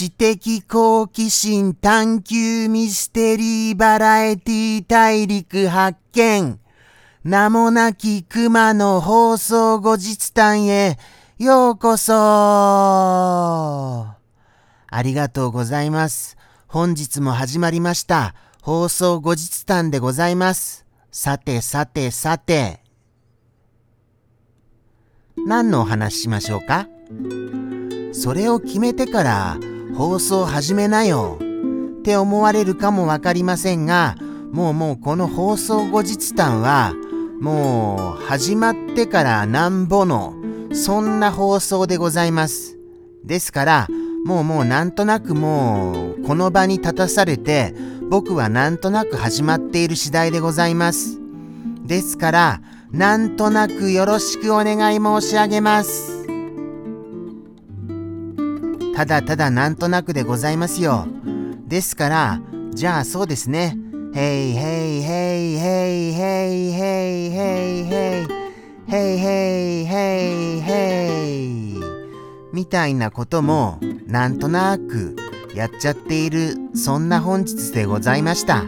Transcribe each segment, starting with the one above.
知的好奇心探求ミステリーバラエティ大陸発見。名もなき熊の放送後日談へようこそありがとうございます。本日も始まりました放送後日談でございます。さてさてさて。何のお話しましょうか？それを決めてから放送始めなよって思われるかもわかりませんが、もうもうこの放送後日談はもう始まってからなんぼのそんな放送でございます。ですからもうもうなんとなくもうこの場に立たされて僕はなんとなく始まっている次第でございます。ですからなんとなくよろしくお願い申し上げます。ただただなんとなくでございますよ。ですから、じゃあそうですね。へいへいへいへいへいへいへいへいへいへいへいへいみたいなこともなんとなくやっちゃっているそんな本日でございました。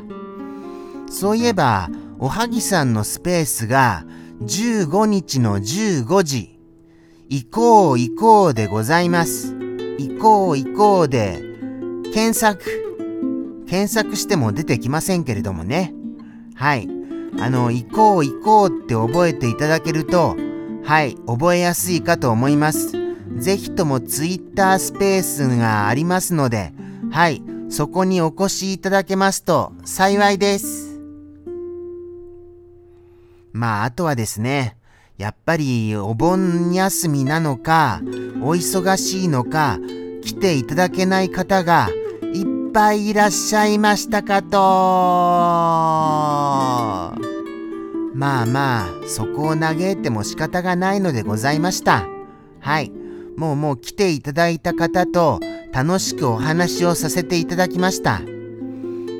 そういえば、おはぎさんのスペースが15日の15時、行こう行こうでございます。こう行こうで、検索。検索しても出てきませんけれどもね。はい。あの、行こう行こうって覚えていただけると、はい、覚えやすいかと思います。ぜひとも Twitter スペースがありますので、はい、そこにお越しいただけますと幸いです。まあ、あとはですね、やっぱりお盆休みなのか、お忙しいのか、来ていただけない方がいっぱいいらっしゃいましたかと。まあまあ、そこを嘆いても仕方がないのでございました。はい。もうもう来ていただいた方と楽しくお話をさせていただきました。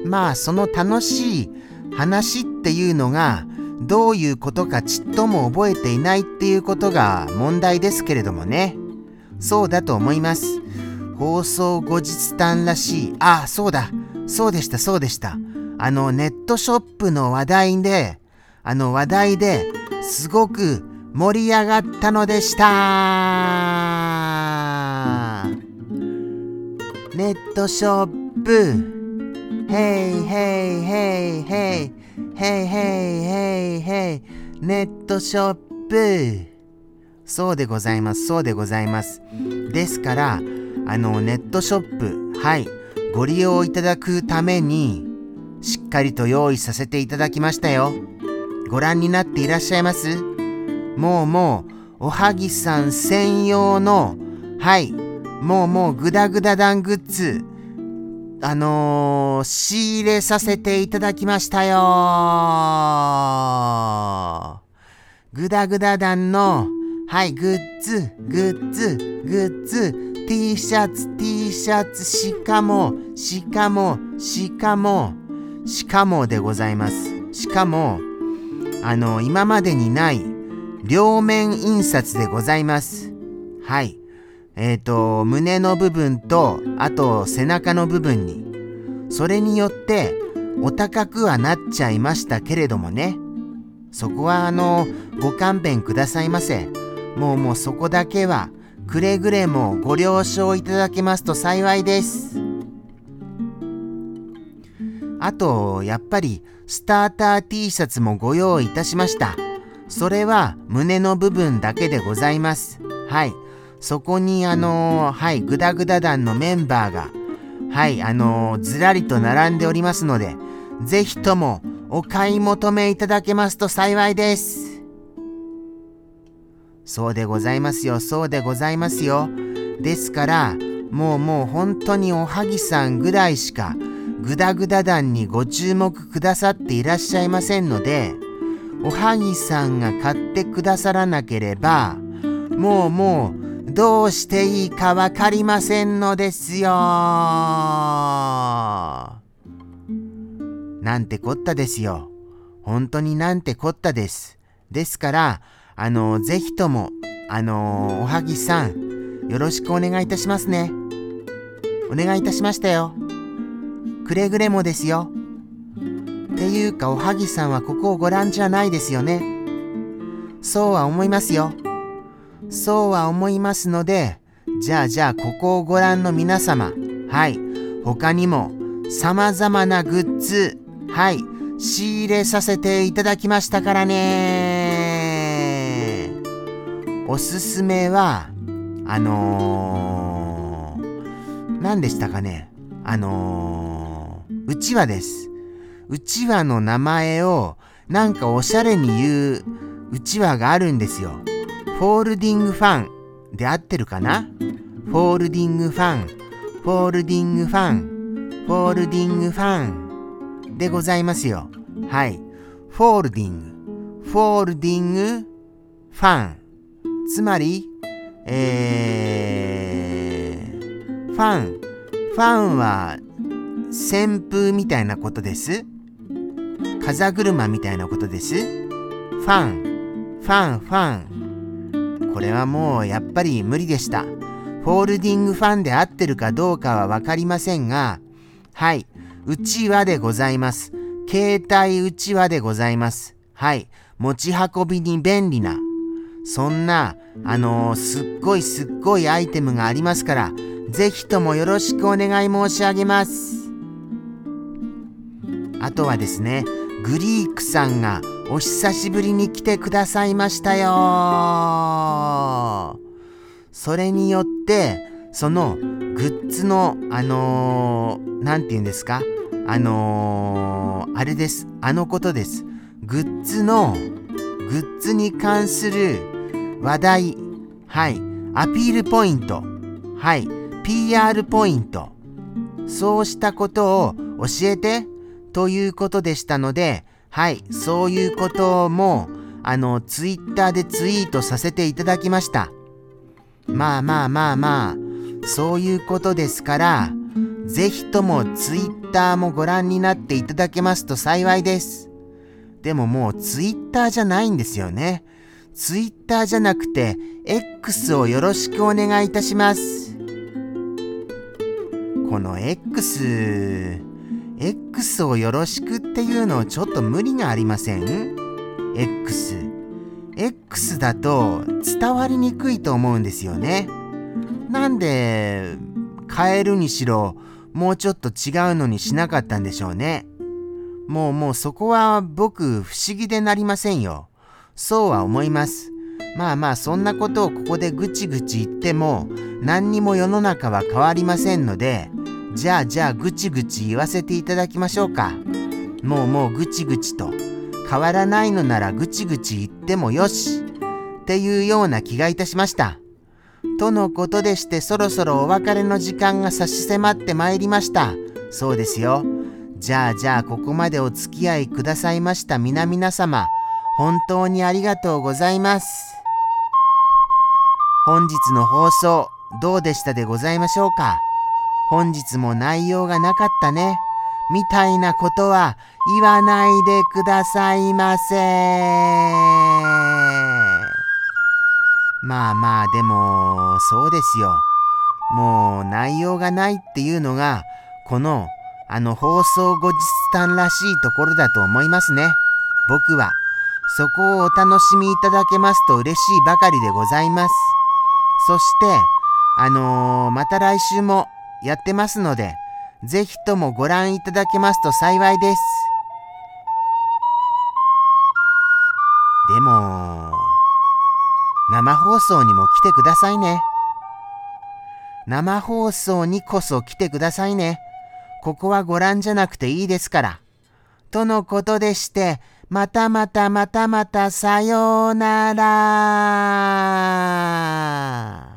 まあ、その楽しい話っていうのが、どういうことかちっとも覚えていないっていうことが問題ですけれどもね。そうだと思います。放送後日談らしい。あ、そうだ。そうでした、そうでした。あの、ネットショップの話題で、あの話題ですごく盛り上がったのでした。ネットショップ。ヘイヘイヘイヘイ。ヘイヘイヘイヘイ。ネットショップ。そうでございます。そうでございます。ですから、あの、ネットショップ、はい、ご利用いただくために、しっかりと用意させていただきましたよ。ご覧になっていらっしゃいます？もうもう、おはぎさん専用の、はい、もうもうグダグダ団グッズ、あのー、仕入れさせていただきましたよ。グダグダ団の、はい、グッズ、グッズ、グッズ、T シャツ、T シャツ、しかも、しかも、しかも、しかもでございます。しかも、あの、今までにない両面印刷でございます。はい。えっ、ー、と、胸の部分と、あと背中の部分に。それによって、お高くはなっちゃいましたけれどもね。そこはあの、ご勘弁くださいませ。もうもうそこだけはくれぐれもご了承いただけますと幸いです。あと、やっぱりスターター T シャツもご用意いたしました。それは胸の部分だけでございます。はい。そこにあのー、はい、グダグダ団のメンバーが、はい、あのー、ずらりと並んでおりますので、ぜひともお買い求めいただけますと幸いです。そうでございますよ、そうでございますよ。ですから、もうもう本当におはぎさんぐらいしか、グダグダ団にご注目くださっていらっしゃいませんので、おはぎさんが買ってくださらなければ、もうもうどうしていいかわかりませんのですよ。なんてこったですよ。本当になんてこったです。ですから、あの、ぜひとも、あの、おはぎさん、よろしくお願いいたしますね。お願いいたしましたよ。くれぐれもですよ。っていうか、おはぎさんはここをご覧じゃないですよね。そうは思いますよ。そうは思いますので、じゃあじゃあここをご覧の皆様、はい、他にも様々なグッズ、はい、仕入れさせていただきましたからね。おすすめは、あのー、何でしたかね。あのー、うちわです。うちわの名前をなんかおしゃれに言ううちわがあるんですよ。 folding fan で合ってるかな？ folding fan 、 folding fan 、 folding fan でございますよ。はい。folding 、 folding fan 。つまり、えー、 fan 、 fan は扇風みたいなことです。風車みたいなことです。ファン、ファン、ファン。これはもうやっぱり無理でした。 folding fan で合ってるかどうかはわかりませんが、はい、うちわでございます。携帯うちわでございます。はい、持ち運びに便利な、そんな、あのー、すっごいすっごいアイテムがありますから、ぜひともよろしくお願い申し上げます。あとはですね、グリークさんがお久しぶりに来てくださいましたよそれによって、そのグッズの、あのー、て言うんですか？あのー、あれです。あのことです。グッズの、グッズに関する話題、はい、アピールポイント、はい、PR ポイント、そうしたことを教えて。ということでしたので、はい、そういうことも、あの、ツイッターでツイートさせていただきました。まあまあまあまあ、そういうことですから、ぜひともツイッターもご覧になっていただけますと幸いです。でももうツイッターじゃないんですよね。ツイッターじゃなくて X をよろしくお願いいたします。この X、X をよろしくっていうのちょっと無理がありません ?X。X だと伝わりにくいと思うんですよね。なんで変えるにしろもうちょっと違うのにしなかったんでしょうね。もうもうそこは僕不思議でなりませんよ。そうは思います。まあまあそんなことをここでぐちぐち言っても何にも世の中は変わりませんのでじゃあじゃあぐちぐち言わせていただきましょうか。もうもうぐちぐちと。変わらないのならぐちぐち言ってもよしっていうような気がいたしました。とのことでしてそろそろお別れの時間が差し迫ってまいりました。そうですよ。じゃあじゃあここまでお付き合いくださいました皆々様、本当にありがとうございます。本日の放送どうでしたでございましょうか？本日も内容がなかったね。みたいなことは言わないでくださいませ。まあまあでもそうですよ。もう内容がないっていうのがこのあの放送後日談らしいところだと思いますね。僕は。そこをお楽しみいただけますと嬉しいばかりでございます。そして、あのー、また来週もやってますので、ぜひともご覧いただけますと幸いです。でも、生放送にも来てくださいね。生放送にこそ来てくださいね。ここはご覧じゃなくていいですから。とのことでして、またまたまたまたさようなら。